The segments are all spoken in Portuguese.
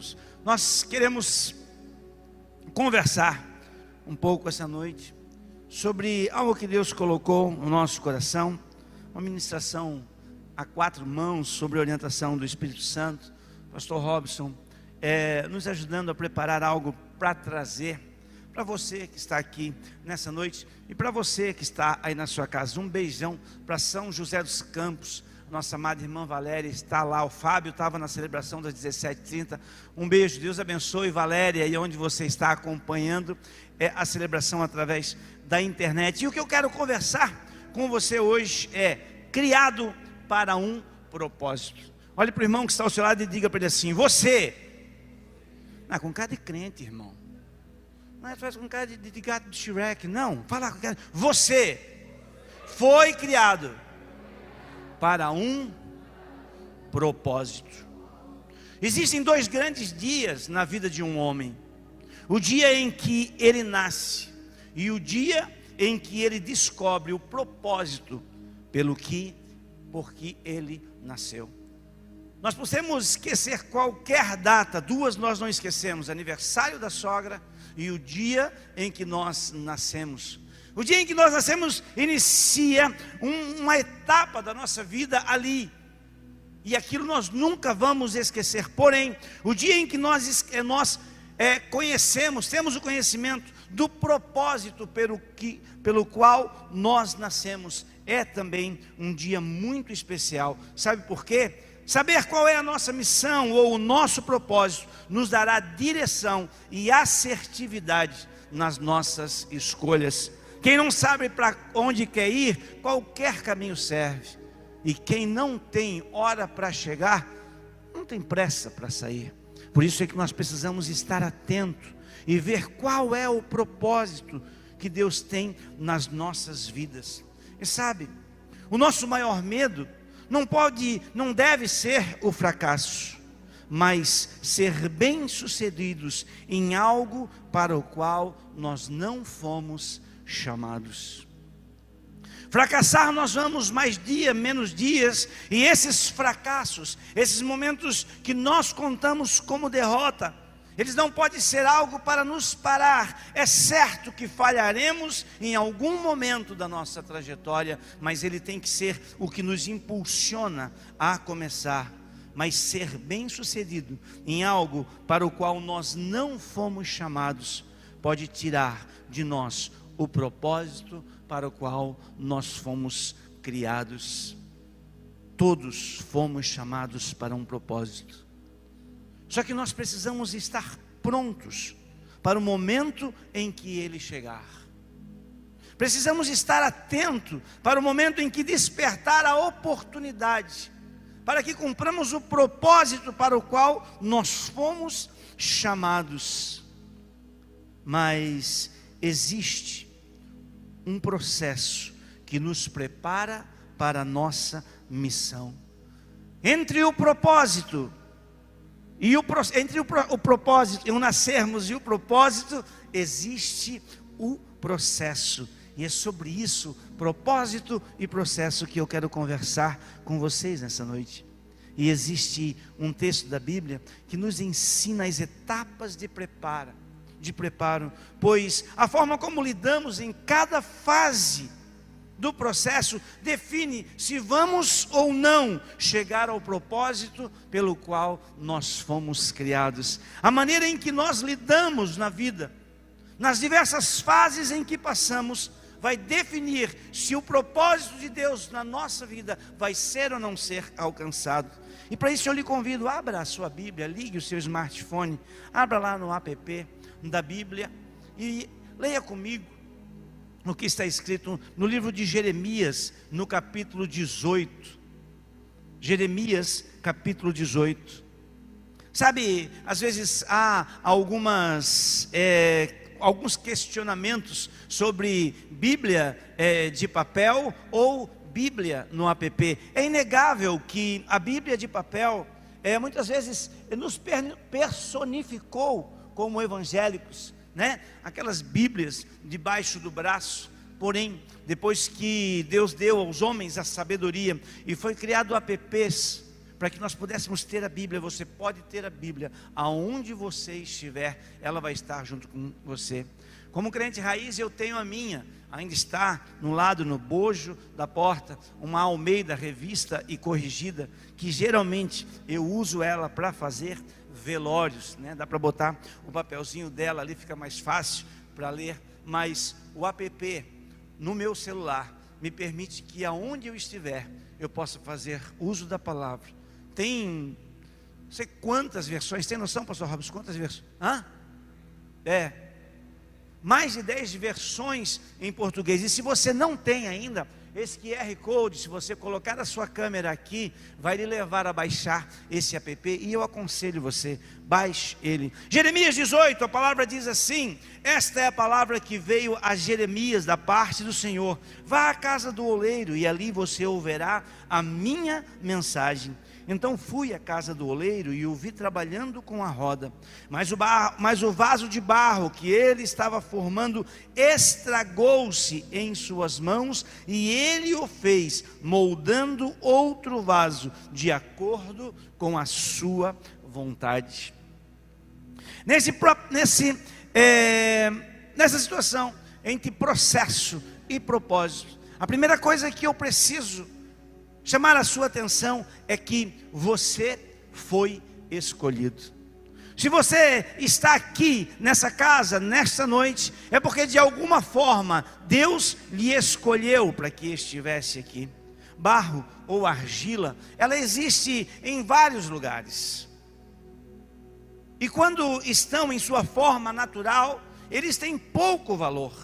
Deus. Nós queremos conversar um pouco essa noite sobre algo que Deus colocou no nosso coração, uma ministração a quatro mãos sobre a orientação do Espírito Santo, Pastor Robson, é, nos ajudando a preparar algo para trazer para você que está aqui nessa noite e para você que está aí na sua casa. Um beijão para São José dos Campos. Nossa amada irmã Valéria está lá. O Fábio estava na celebração das 17h30. Um beijo, Deus abençoe Valéria, e onde você está acompanhando é, a celebração através da internet. E o que eu quero conversar com você hoje é criado para um propósito. Olhe para o irmão que está ao seu lado e diga para ele assim: Você, não, com cara de crente, irmão. Não é faz com cara de, de, de gato de Shrek, não. Fala com cara. Você foi criado para um propósito. Existem dois grandes dias na vida de um homem: o dia em que ele nasce e o dia em que ele descobre o propósito pelo que, por que ele nasceu. Nós podemos esquecer qualquer data, duas nós não esquecemos: aniversário da sogra e o dia em que nós nascemos. O dia em que nós nascemos inicia um, uma etapa da nossa vida ali. E aquilo nós nunca vamos esquecer. Porém, o dia em que nós, eh, nós é, conhecemos, temos o conhecimento do propósito pelo, que, pelo qual nós nascemos, é também um dia muito especial. Sabe por quê? Saber qual é a nossa missão ou o nosso propósito nos dará direção e assertividade nas nossas escolhas. Quem não sabe para onde quer ir, qualquer caminho serve. E quem não tem hora para chegar, não tem pressa para sair. Por isso é que nós precisamos estar atentos e ver qual é o propósito que Deus tem nas nossas vidas. E sabe, o nosso maior medo não pode, não deve ser o fracasso, mas ser bem-sucedidos em algo para o qual nós não fomos chamados. Fracassar nós vamos mais dia, menos dias, e esses fracassos, esses momentos que nós contamos como derrota, eles não podem ser algo para nos parar. É certo que falharemos em algum momento da nossa trajetória, mas ele tem que ser o que nos impulsiona a começar. Mas ser bem-sucedido em algo para o qual nós não fomos chamados, pode tirar de nós o propósito para o qual nós fomos criados. Todos fomos chamados para um propósito. Só que nós precisamos estar prontos para o momento em que ele chegar. Precisamos estar atento para o momento em que despertar a oportunidade, para que cumpramos o propósito para o qual nós fomos chamados. Mas existe um processo que nos prepara para a nossa missão. Entre o propósito e o, entre o, o propósito, o nascermos e o propósito, existe o processo. E é sobre isso, propósito e processo, que eu quero conversar com vocês nessa noite. E existe um texto da Bíblia que nos ensina as etapas de preparo, de preparo, pois a forma como lidamos em cada fase do processo define se vamos ou não chegar ao propósito pelo qual nós fomos criados. A maneira em que nós lidamos na vida, nas diversas fases em que passamos, vai definir se o propósito de Deus na nossa vida vai ser ou não ser alcançado. E para isso eu lhe convido, abra a sua Bíblia, ligue o seu smartphone, abra lá no app da Bíblia e leia comigo no que está escrito no livro de Jeremias, no capítulo 18. Jeremias, capítulo 18. Sabe, às vezes há algumas, é, alguns questionamentos sobre Bíblia é, de papel ou Bíblia no app. É inegável que a Bíblia de papel, é, muitas vezes, nos personificou como evangélicos né? Aquelas Bíblias debaixo do braço. Porém, depois que Deus deu aos homens a sabedoria e foi criado apps para que nós pudéssemos ter a Bíblia. Você pode ter a Bíblia aonde você estiver, ela vai estar junto com você. Como crente raiz, eu tenho a minha, ainda está no lado, no bojo da porta, uma Almeida revista e corrigida, que geralmente eu uso ela para fazer velórios, né? Dá para botar o papelzinho dela ali, fica mais fácil para ler, mas o app no meu celular me permite que aonde eu estiver, eu possa fazer uso da palavra. Tem não sei quantas versões, tem noção, pastor Robson, quantas versões? Hã? É, mais de 10 versões em português. E se você não tem ainda, esse QR Code, se você colocar a sua câmera aqui, vai lhe levar a baixar esse app e eu aconselho você, baixe ele. Jeremias 18, a palavra diz assim: Esta é a palavra que veio a Jeremias da parte do Senhor. Vá à casa do oleiro e ali você ouvirá a minha mensagem. Então fui à casa do oleiro e o vi trabalhando com a roda. Mas o, barro, mas o vaso de barro que ele estava formando estragou-se em suas mãos e ele o fez, moldando outro vaso de acordo com a sua vontade. Nesse, nesse, é, nessa situação entre processo e propósito, a primeira coisa que eu preciso chamar a sua atenção é que você foi escolhido. Se você está aqui nessa casa, nesta noite, é porque de alguma forma Deus lhe escolheu para que estivesse aqui. Barro ou argila, ela existe em vários lugares. E quando estão em sua forma natural, eles têm pouco valor.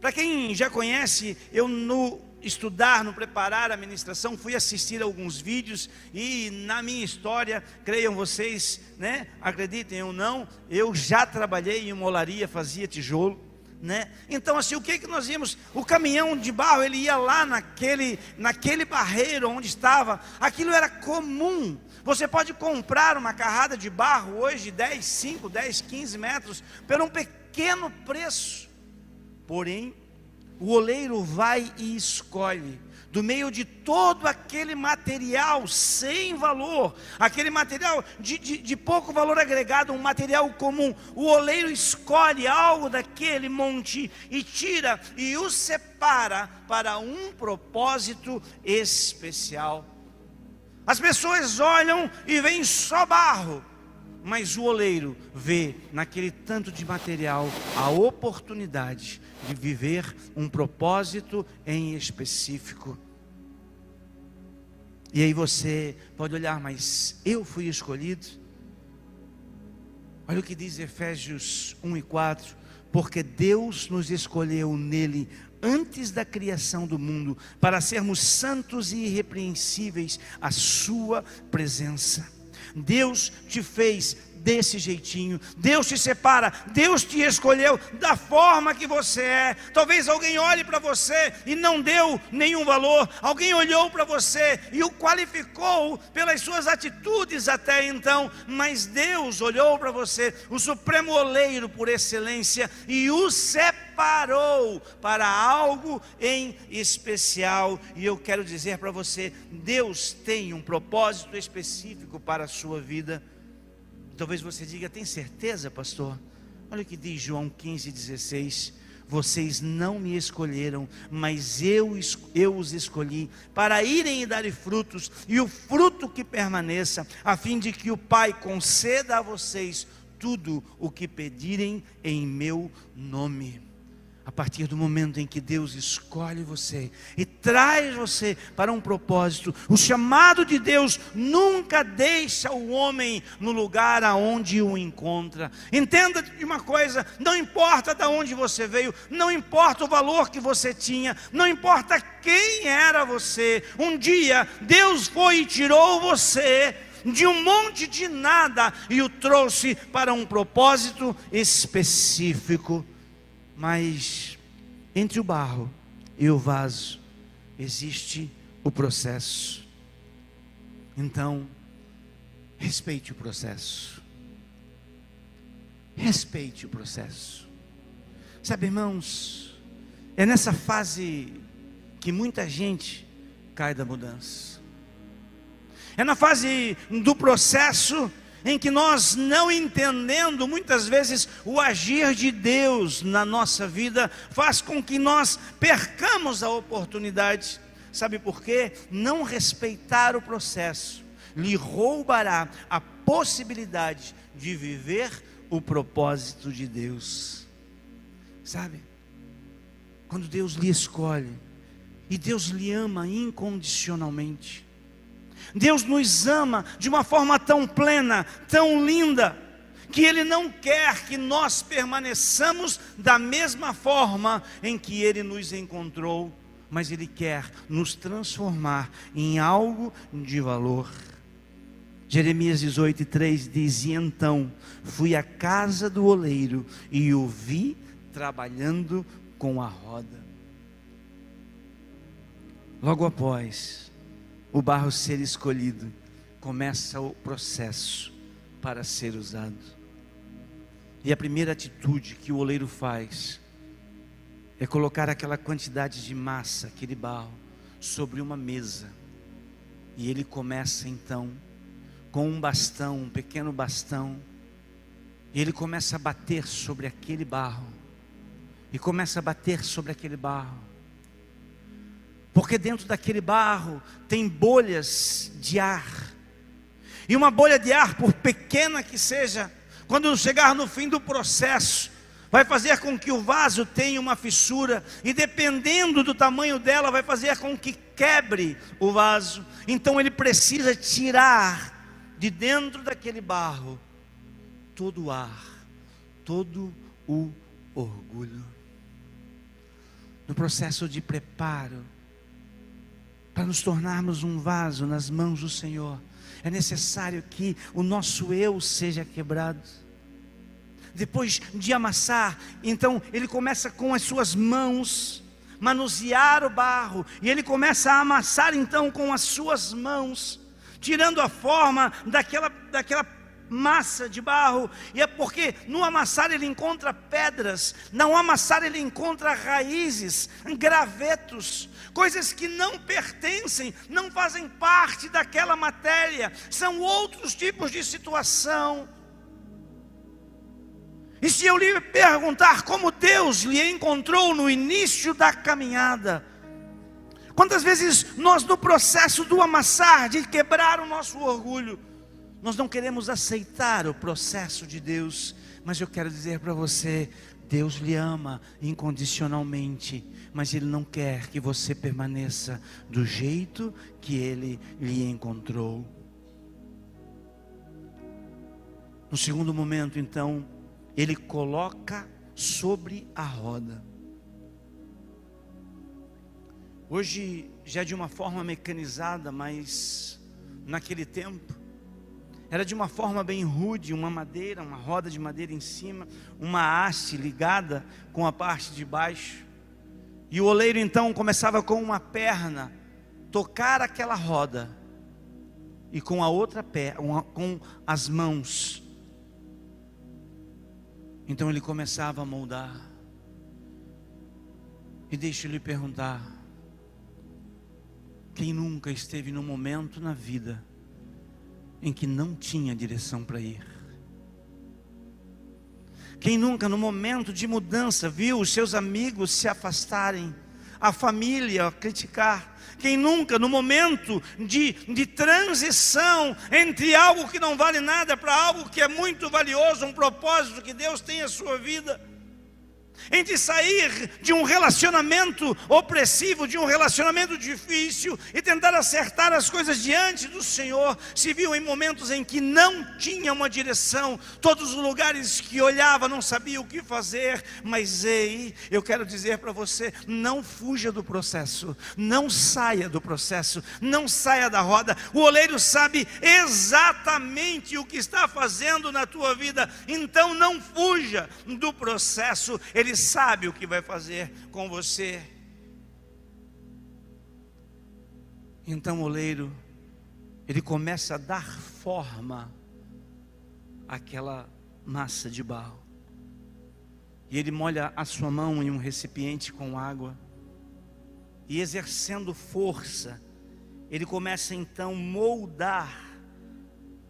Para quem já conhece, eu no estudar, no preparar a ministração, fui assistir alguns vídeos e na minha história, creiam vocês, né? Acreditem ou não, eu já trabalhei em uma olaria, fazia tijolo, né? Então assim, o que que nós íamos? O caminhão de barro, ele ia lá naquele naquele barreiro onde estava, aquilo era comum. Você pode comprar uma carrada de barro hoje 10, 5, 10, 15 metros por um pequeno preço. Porém, o oleiro vai e escolhe do meio de todo aquele material sem valor, aquele material de, de, de, pouco valor agregado, um material comum, o oleiro escolhe algo daquele monte e tira e o separa para um propósito especial. As pessoas olham e veem só barro, mas o oleiro vê naquele tanto de material a oportunidade de viver um propósito em específico. E aí você pode olhar, mas eu fui escolhido. Olha o que diz Efésios 1 e 4: porque Deus nos escolheu nele antes da criação do mundo, para sermos santos e irrepreensíveis à Sua presença. Deus te fez desse jeitinho. Deus te separa, Deus te escolheu da forma que você é. Talvez alguém olhe para você e não deu nenhum valor, alguém olhou para você e o qualificou pelas suas atitudes até então, mas Deus olhou para você, o supremo oleiro por excelência, e o separou para algo em especial. E eu quero dizer para você: Deus tem um propósito específico para a sua vida. Talvez você diga, tem certeza, pastor? Olha o que diz João 15,16. Vocês não me escolheram, mas eu, eu os escolhi para irem e darem frutos, e o fruto que permaneça, a fim de que o Pai conceda a vocês tudo o que pedirem em meu nome a partir do momento em que Deus escolhe você e traz você para um propósito, o chamado de Deus nunca deixa o homem no lugar aonde o encontra. Entenda de uma coisa: não importa de onde você veio, não importa o valor que você tinha, não importa quem era você, um dia Deus foi e tirou você de um monte de nada e o trouxe para um propósito específico mas entre o barro e o vaso existe o processo. Então, respeite o processo. Respeite o processo. Sabe, irmãos, é nessa fase que muita gente cai da mudança. É na fase do processo em que nós, não entendendo muitas vezes o agir de Deus na nossa vida, faz com que nós percamos a oportunidade. Sabe por quê? Não respeitar o processo lhe roubará a possibilidade de viver o propósito de Deus. Sabe? Quando Deus lhe escolhe e Deus lhe ama incondicionalmente. Deus nos ama de uma forma tão plena, tão linda, que Ele não quer que nós permaneçamos da mesma forma em que Ele nos encontrou, mas Ele quer nos transformar em algo de valor. Jeremias 18, 3 diz: E então fui à casa do oleiro e o vi trabalhando com a roda. Logo após o barro ser escolhido, começa o processo para ser usado. E a primeira atitude que o oleiro faz é colocar aquela quantidade de massa, aquele barro, sobre uma mesa. E ele começa então com um bastão, um pequeno bastão, e ele começa a bater sobre aquele barro, e começa a bater sobre aquele barro, porque dentro daquele barro tem bolhas de ar, e uma bolha de ar, por pequena que seja, quando chegar no fim do processo, vai fazer com que o vaso tenha uma fissura, e dependendo do tamanho dela, vai fazer com que quebre o vaso. Então ele precisa tirar de dentro daquele barro todo o ar, todo o orgulho. No processo de preparo, para nos tornarmos um vaso nas mãos do Senhor, é necessário que o nosso eu seja quebrado. Depois de amassar, então ele começa com as suas mãos manusear o barro, e ele começa a amassar então com as suas mãos tirando a forma daquela, daquela massa de barro, e é porque no amassar ele encontra pedras, no amassar ele encontra raízes, gravetos, coisas que não pertencem, não fazem parte daquela matéria, são outros tipos de situação. E se eu lhe perguntar como Deus lhe encontrou no início da caminhada, Quantas vezes nós, no processo do amassar, de quebrar o nosso orgulho, nós não queremos aceitar o processo de Deus, mas eu quero dizer para você: Deus lhe ama incondicionalmente, mas Ele não quer que você permaneça do jeito que Ele lhe encontrou. No segundo momento, então, Ele coloca sobre a roda. Hoje já de uma forma mecanizada, mas naquele tempo era de uma forma bem rude, uma madeira, uma roda de madeira em cima, uma haste ligada com a parte de baixo. E o oleiro então começava com uma perna tocar aquela roda e com a outra perna, com as mãos. Então ele começava a moldar. E deixa eu lhe perguntar, quem nunca esteve num momento na vida em que não tinha direção para ir? Quem nunca, no momento de mudança, viu os seus amigos se afastarem, a família criticar? Quem nunca, no momento de, de transição entre algo que não vale nada para algo que é muito valioso, um propósito que Deus tem a sua vida, entre sair de um relacionamento opressivo, de um relacionamento difícil e tentar acertar as coisas diante do Senhor, se viu em momentos em que não tinha uma direção, todos os lugares que olhava não sabia o que fazer, mas ei, eu quero dizer para você, não fuja do processo, não saia do processo, não saia da roda. O oleiro sabe exatamente o que está fazendo na tua vida, então não fuja do processo. Ele sabe o que vai fazer com você. Então o oleiro, ele começa a dar forma àquela massa de barro. E ele molha a sua mão em um recipiente com água, e exercendo força, ele começa então a moldar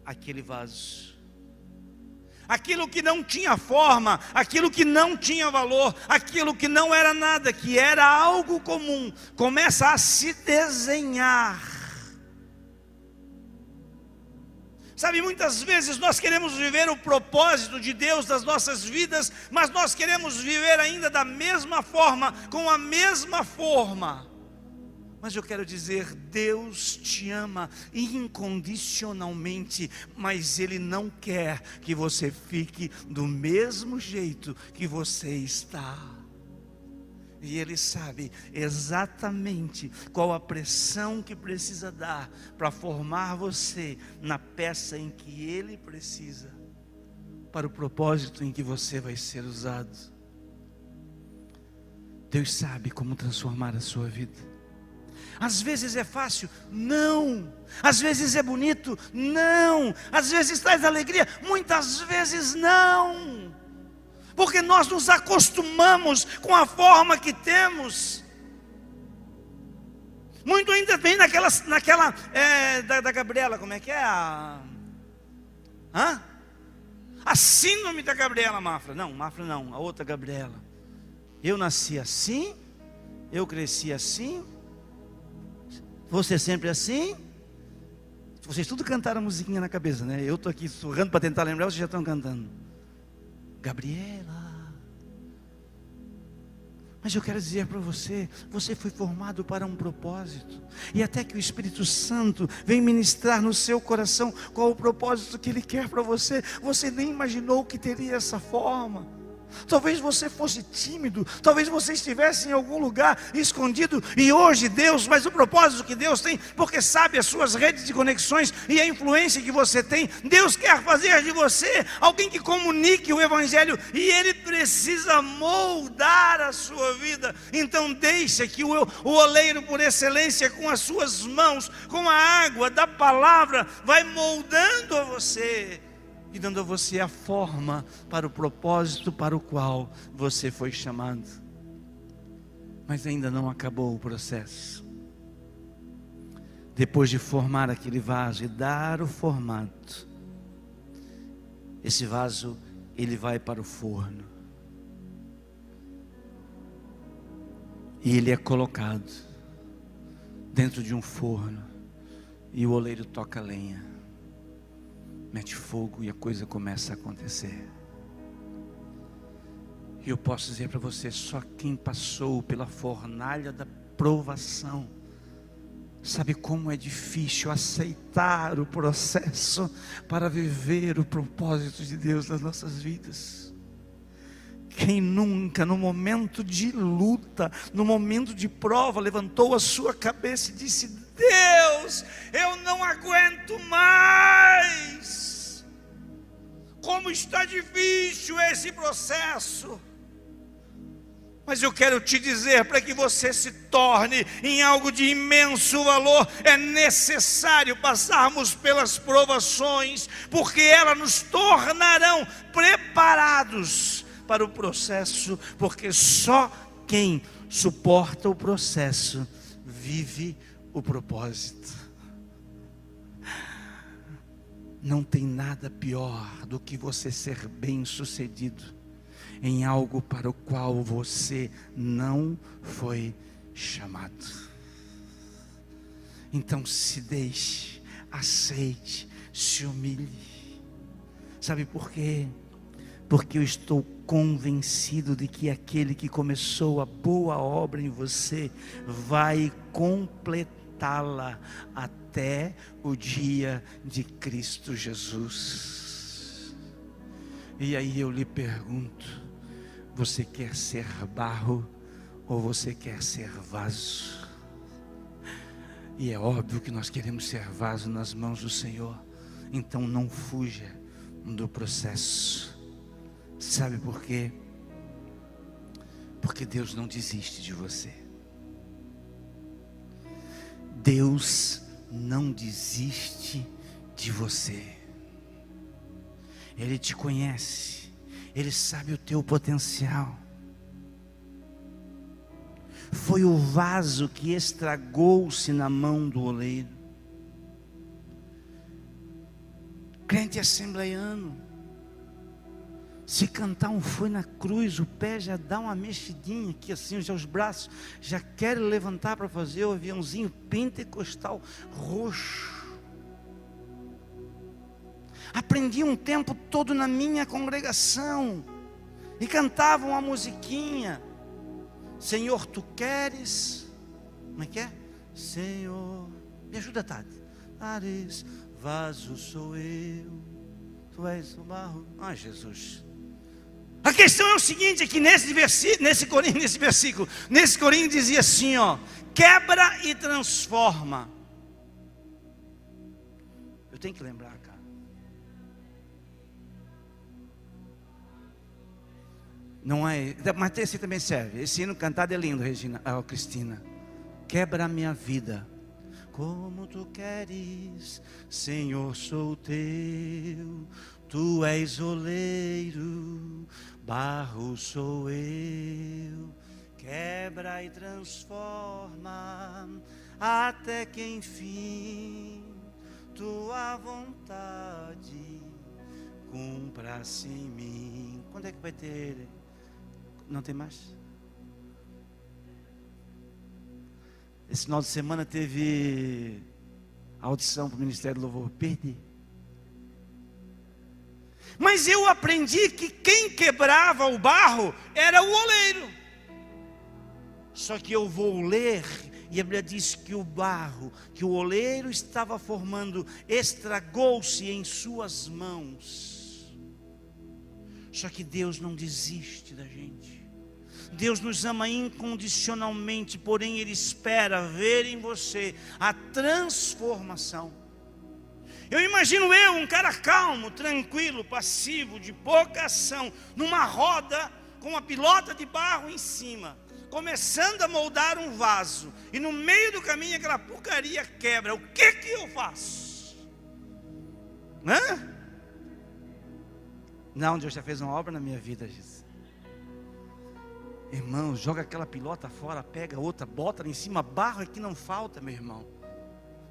aquele vaso. Aquilo que não tinha forma, aquilo que não tinha valor, aquilo que não era nada, que era algo comum, começa a se desenhar Sabe, muitas vezes nós queremos viver o propósito de Deus das nossas vidas, mas nós queremos viver ainda da mesma forma, com a mesma forma. Mas eu quero dizer, Deus te ama incondicionalmente, mas Ele não quer que você fique do mesmo jeito que você está. E Ele sabe exatamente qual a pressão que precisa dar para formar você na peça em que Ele precisa, para o propósito em que você vai ser usado. Deus sabe como transformar a sua vida. Às vezes é fácil, não. Às vezes é bonito, não. Às vezes traz alegria, muitas vezes não porque nós nos acostumamos com a forma que temos. Muito ainda vem naquela, naquela é, da, da, Gabriela, como é que é? A, hã? a síndrome da Gabriela Mafra. Não, Mafra não, a outra Gabriela. Eu nasci assim, eu cresci assim, você sempre assim. Vocês tudo cantaram musiquinha na cabeça, né? Eu estou aqui surrando para tentar lembrar, vocês já estão cantando. Gabriela. Mas eu quero dizer para você, você foi formado para um propósito. E até que o Espírito Santo vem ministrar no seu coração qual o propósito que ele quer para você, você nem imaginou que teria essa forma. Talvez você fosse tímido, talvez você estivesse em algum lugar escondido e hoje Deus, mas o propósito que Deus tem, porque sabe as suas redes de conexões e a influência que você tem, Deus quer fazer de você alguém que comunique o Evangelho e Ele precisa moldar a sua vida. Então, deixa que o, o oleiro por excelência, com as suas mãos, com a água da palavra, vai moldando a você e dando a você a forma para o propósito para o qual você foi chamado. Mas ainda não acabou o processo. Depois de formar aquele vaso e dar o formato, esse vaso ele vai para o forno. E ele é colocado dentro de um forno. E o oleiro toca lenha mete fogo e a coisa começa a acontecer. E eu posso dizer para você: só quem passou pela fornalha da provação, sabe como é difícil aceitar o processo para viver o propósito de Deus nas nossas vidas. Quem nunca, no momento de luta, no momento de prova, levantou a sua cabeça e disse: Deus, eu não aguento mais. Como está difícil esse processo. Mas eu quero te dizer, para que você se torne em algo de imenso valor, é necessário passarmos pelas provações, porque elas nos tornarão preparados para o processo, porque só quem suporta o processo vive propósito. Não tem nada pior do que você ser bem-sucedido em algo para o qual você não foi chamado. Então se deixe, aceite, se humilhe. Sabe por quê? Porque eu estou convencido de que aquele que começou a boa obra em você vai completar alimentá-la até o dia de Cristo Jesus. E aí eu lhe pergunto: você quer ser barro ou você quer ser vaso? E é óbvio que nós queremos ser vaso nas mãos do Senhor, então não fuja do processo. Sabe por quê? Porque Deus não desiste de você. Deus não desiste de você. Ele te conhece, Ele sabe o teu potencial. foi o vaso que estragou-se na mão do oleiro. Crente assembleiano, se cantar um foi na cruz, o pé já dá uma mexidinha aqui assim, já os braços já querem levantar para fazer o aviãozinho pentecostal roxo. Aprendi um tempo todo na minha congregação e cantava uma musiquinha. Senhor, tu queres? Como é que é? Senhor, me ajuda, Tati. Ares, vaso sou eu, tu és o barro. Ah, Jesus. A questão é o seguinte: é que nesse, versículo, nesse, nesse versículo, nesse corinho dizia assim: ó, quebra e transforma. Eu tenho que lembrar, cara. Não é, mas esse também serve. Esse hino cantado é lindo, Regina, oh, Cristina. Quebra a minha vida. Como tu queres, Senhor, sou teu. Tu és oleiro, barro sou eu. Quebra e transforma, até que enfim tua vontade cumpra-se em mim. Quando é que vai ter? Não tem mais? Esse final de semana teve audição para o Ministério do Louvor. Perdi. Mas eu aprendi que quem quebrava o barro era o oleiro. Só que eu vou ler, e a Bíblia diz que o barro que o oleiro estava formando estragou-se em suas mãos. Só que Deus não desiste da gente. Deus nos ama incondicionalmente, porém Ele espera ver em você a transformação. Eu imagino eu, um cara calmo, tranquilo, passivo, de pouca ação, numa roda com uma pilota de barro em cima, começando a moldar um vaso, e no meio do caminho aquela porcaria quebra. O que que eu faço? Hã? Não, Deus já fez uma obra na minha vida, Jesus. Irmão, joga aquela pilota fora, pega outra, bota lá em cima, barro é que não falta, meu irmão.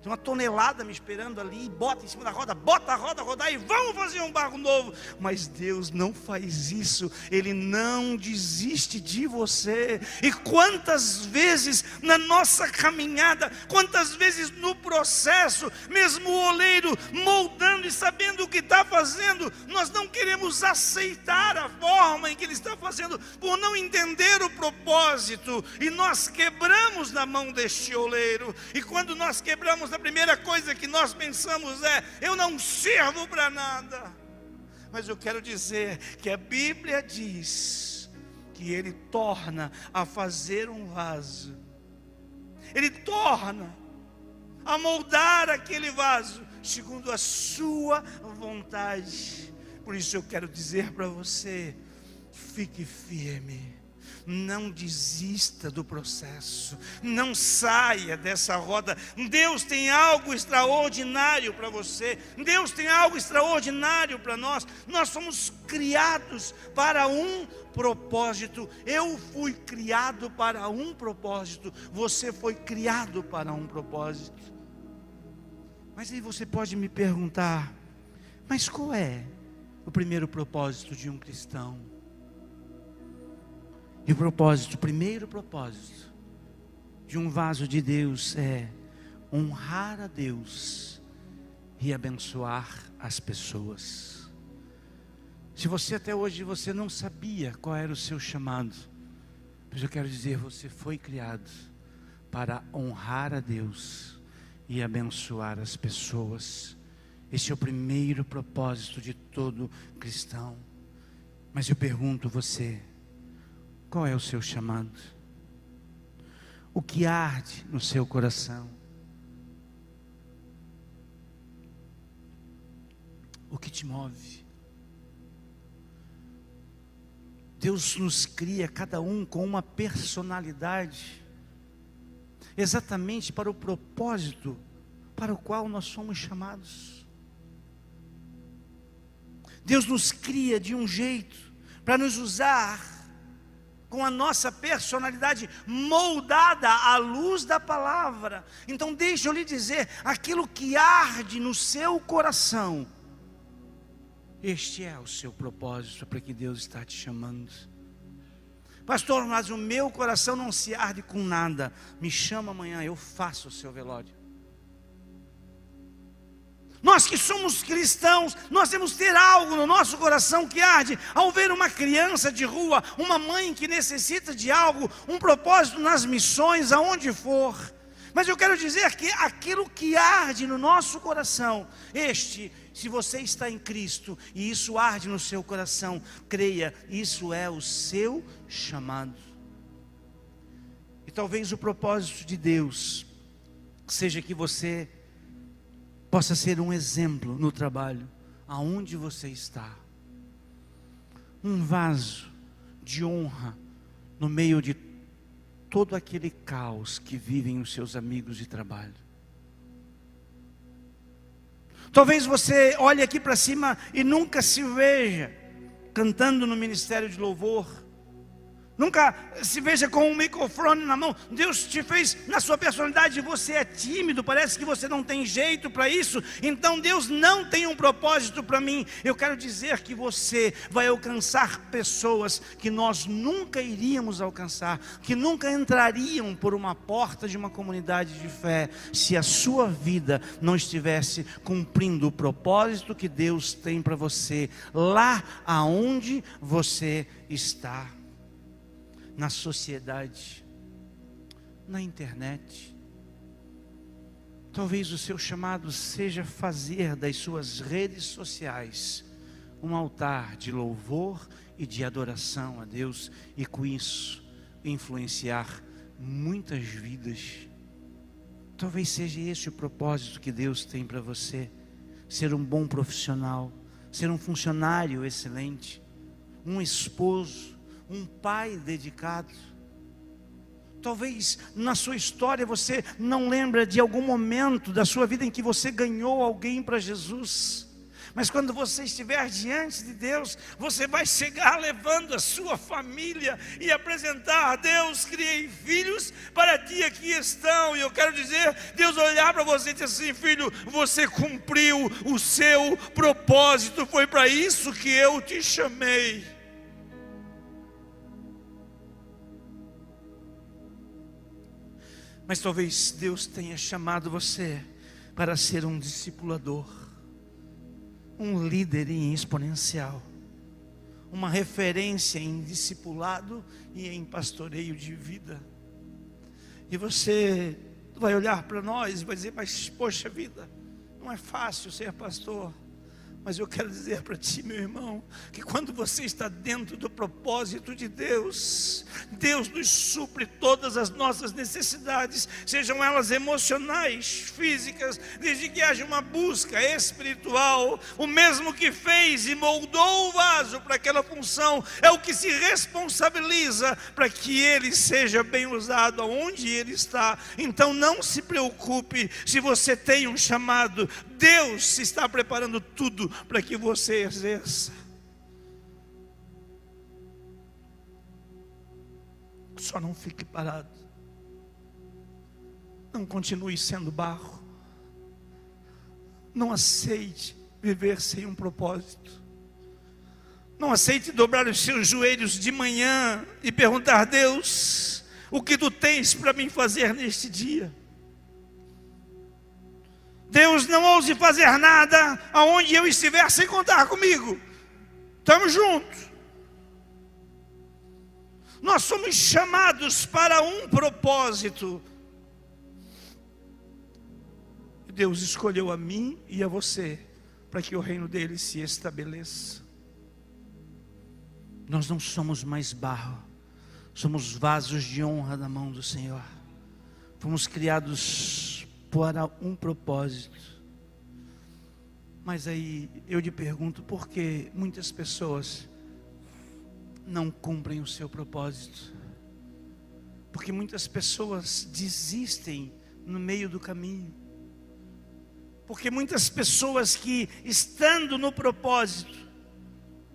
Tem uma tonelada me esperando ali, bota em cima da roda, bota a roda rodar e vamos fazer um barco novo. Mas Deus não faz isso, Ele não desiste de você. E quantas vezes na nossa caminhada, quantas vezes no processo, mesmo o oleiro moldando e sabendo o que está fazendo, nós não queremos aceitar a forma em que Ele está fazendo, por não entender o propósito, e nós quebramos na mão deste oleiro, e quando nós quebramos a primeira coisa que nós pensamos é: eu não sirvo para nada. Mas eu quero dizer que a Bíblia diz que Ele torna a fazer um vaso, Ele torna a moldar aquele vaso segundo a Sua vontade. Por isso eu quero dizer para você: fique firme não desista do processo, não saia dessa roda. Deus tem algo extraordinário para você, Deus tem algo extraordinário para nós. Nós somos criados para um propósito. Eu fui criado para um propósito, você foi criado para um propósito. Mas aí você pode me perguntar, mas qual é o primeiro propósito de um cristão? E o propósito, o primeiro propósito de um vaso de Deus é honrar a Deus e abençoar as pessoas. Se você até hoje você não sabia qual era o seu chamado, mas eu quero dizer, você foi criado para honrar a Deus e abençoar as pessoas. Esse é o primeiro propósito de todo cristão. Mas eu pergunto você, qual é o seu chamado? O que arde no seu coração? O que te move? Deus nos cria cada um com uma personalidade, exatamente para o propósito para o qual nós somos chamados. Deus nos cria de um jeito para nos usar com a nossa personalidade moldada à luz da palavra. Então, deixa eu lhe dizer: aquilo que arde no seu coração, este é o seu propósito para que Deus está te chamando. Pastor, mas o meu coração não se arde com nada. Me chama amanhã, eu faço o seu velório. Nós que somos cristãos, nós temos que ter algo no nosso coração que arde ao ver uma criança de rua, uma mãe que necessita de algo, um propósito nas missões, aonde for. Mas eu quero dizer que aquilo que arde no nosso coração, este, se você está em Cristo e isso arde no seu coração, creia, isso é o seu chamado. E talvez o propósito de Deus seja que você possa ser um exemplo no trabalho, aonde você está. Um vaso de honra no meio de todo aquele caos que vivem os seus amigos de trabalho. Talvez você olhe aqui para cima e nunca se veja cantando no ministério de louvor Nunca se veja com um microfone na mão. Deus te fez na sua personalidade, você é tímido, parece que você não tem jeito para isso. Então Deus não tem um propósito para mim. Eu quero dizer que você vai alcançar pessoas que nós nunca iríamos alcançar, que nunca entrariam por uma porta de uma comunidade de fé, se a sua vida não estivesse cumprindo o propósito que Deus tem para você lá aonde você está na sociedade, na internet. Talvez o seu chamado seja fazer das suas redes sociais um altar de louvor e de adoração a Deus e com isso influenciar muitas vidas. Talvez seja esse o propósito que Deus tem para você: ser um bom profissional, ser um funcionário excelente, um esposo, um pai dedicado. Talvez na sua história você não lembra de algum momento da sua vida em que você ganhou alguém para Jesus. Mas quando você estiver diante de Deus, você vai chegar levando a sua família e apresentar: Deus, criei filhos para ti aqui estão. E eu quero dizer: Deus olhar para você e dizer assim, filho, você cumpriu o seu propósito, foi para isso que eu te chamei. Mas talvez Deus tenha chamado você para ser um discipulador, um líder em exponencial, uma referência em discipulado e em pastoreio de vida. E você vai olhar para nós e vai dizer: Mas, poxa vida, não é fácil ser pastor. Mas eu quero dizer para ti, meu irmão, que quando você está dentro do propósito de Deus, Deus nos supre todas as nossas necessidades, sejam elas emocionais, físicas, desde que haja uma busca espiritual. O mesmo que fez e moldou o vaso para aquela função, é o que se responsabiliza para que ele seja bem usado aonde ele está. Então não se preocupe se você tem um chamado, Deus está preparando tudo para que você exerça. Só não fique parado. Não continue sendo barro. Não aceite viver sem um propósito. Não aceite dobrar os seus joelhos de manhã e perguntar: Deus, o que tu tens para mim fazer neste dia? Deus não ouse fazer nada aonde eu estiver sem contar comigo. Estamos juntos. Nós somos chamados para um propósito. Deus escolheu a mim e a você para que o reino dele se estabeleça. Nós não somos mais barro, somos vasos de honra na mão do Senhor. Fomos criados para um propósito. Mas aí eu lhe pergunto por que muitas pessoas não cumprem o seu propósito? Porque muitas pessoas desistem no meio do caminho. Porque muitas pessoas que estando no propósito,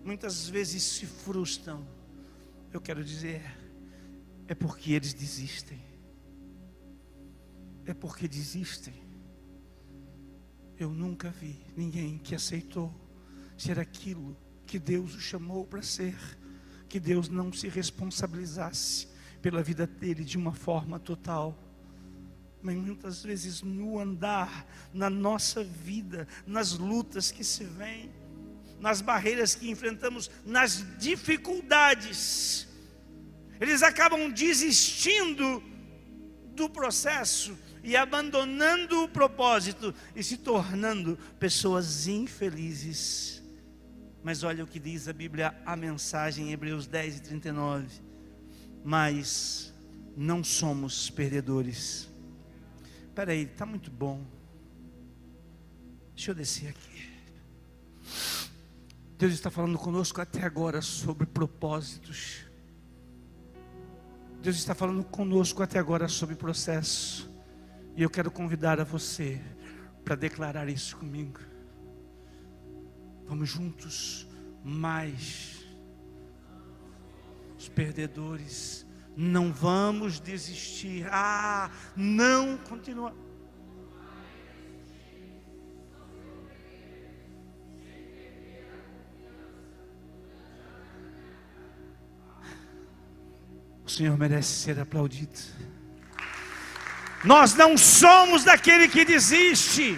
muitas vezes se frustram. Eu quero dizer, é porque eles desistem. É porque desistem. Eu nunca vi ninguém que aceitou ser aquilo que Deus o chamou para ser, que Deus não se responsabilizasse pela vida dele de uma forma total. Mas muitas vezes no andar, na nossa vida, nas lutas que se vêm, nas barreiras que enfrentamos, nas dificuldades, eles acabam desistindo do processo e abandonando o propósito e se tornando pessoas infelizes. Mas olha o que diz a Bíblia, a mensagem em Hebreus 10 e 39. Mas não somos perdedores. Espera aí, está muito bom. Deixa eu descer aqui. Deus está falando conosco até agora sobre propósitos. Deus está falando conosco até agora sobre processo. E eu quero convidar a você para declarar isso comigo. Vamos juntos, mais os perdedores. Não vamos desistir. Ah, não continua. O Senhor merece ser aplaudido. Nós não somos daquele que desiste.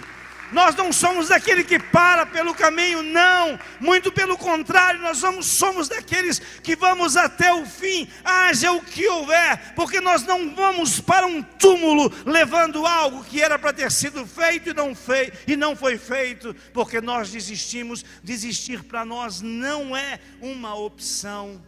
Nós não somos daquele que para pelo caminho, não. Muito pelo contrário, nós somos, somos daqueles que vamos até o fim, haja o que houver, porque nós não vamos para um túmulo levando algo que era para ter sido feito e não, fei, e não foi feito, porque nós desistimos. Desistir para nós não é uma opção.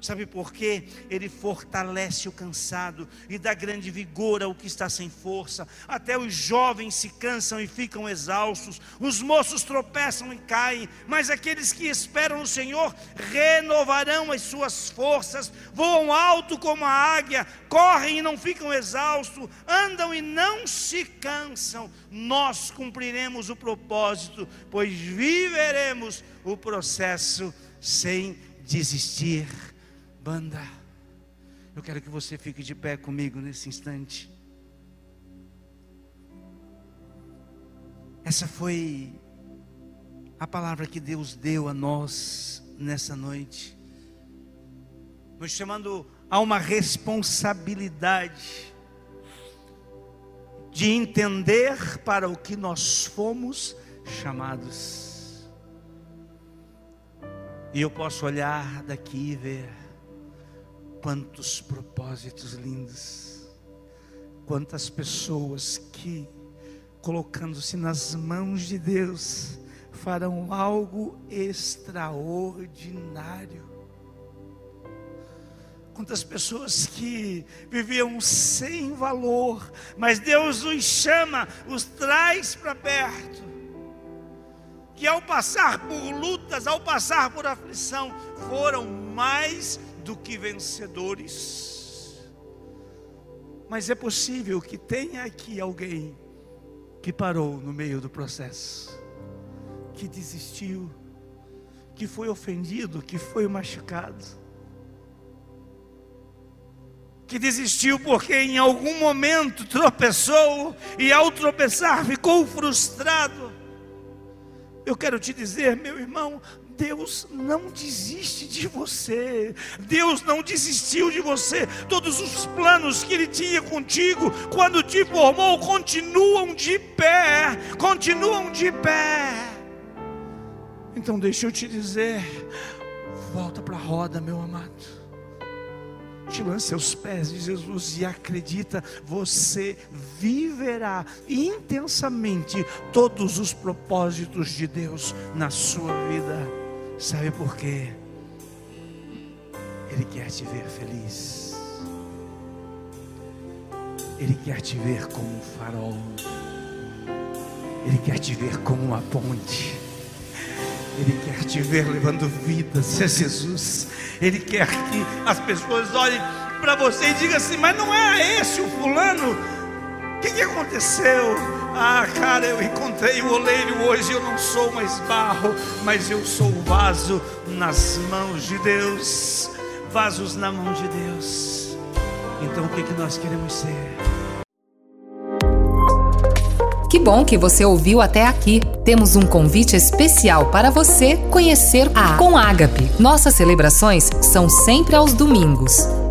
Sabe por quê? Ele fortalece o cansado e dá grande vigor ao que está sem força. Até os jovens se cansam e ficam exaustos, os moços tropeçam e caem, mas aqueles que esperam no Senhor renovarão as suas forças, voam alto como a águia, correm e não ficam exaustos, andam e não se cansam. Nós cumpriremos o propósito, pois viveremos o processo sem desistir banda. Eu quero que você fique de pé comigo nesse instante. Essa foi a palavra que Deus deu a nós nessa noite, nos chamando a uma responsabilidade de entender para o que nós fomos chamados. E eu posso olhar daqui e ver Quantos propósitos lindos, quantas pessoas que, colocando-se nas mãos de Deus, farão algo extraordinário. Quantas pessoas que viviam sem valor, mas Deus os chama, os traz para perto. Que ao passar por lutas, ao passar por aflição, foram mais do que vencedores. Mas é possível que tenha aqui alguém que parou no meio do processo, que desistiu, que foi ofendido, que foi machucado, que desistiu porque em algum momento tropeçou e ao tropeçar ficou frustrado. Eu quero te dizer, meu irmão, Deus não desiste de você. Deus não desistiu de você. Todos os planos que Ele tinha contigo, quando te formou, continuam de pé. Continuam de pé. Então, deixa eu te dizer: volta para a roda, meu amado. Te lance aos pés de Jesus e acredita, você viverá intensamente todos os propósitos de Deus na sua vida. Sabe por quê? Ele quer te ver feliz. Ele quer te ver como um farol. Ele quer te ver como uma ponte. Ele quer te ver levando vidas, é Jesus. Ele quer que as pessoas olhem para você e digam assim: Mas não é esse o fulano? O que, que aconteceu? Ah, cara, eu encontrei o oleiro hoje. Eu não sou mais barro, mas eu sou vaso nas mãos de Deus. Vasos na mão de Deus. Então o que, que nós queremos ser? Que bom que você ouviu até aqui. Temos um convite especial para você conhecer a Com Ágape. Nossas celebrações são sempre aos domingos,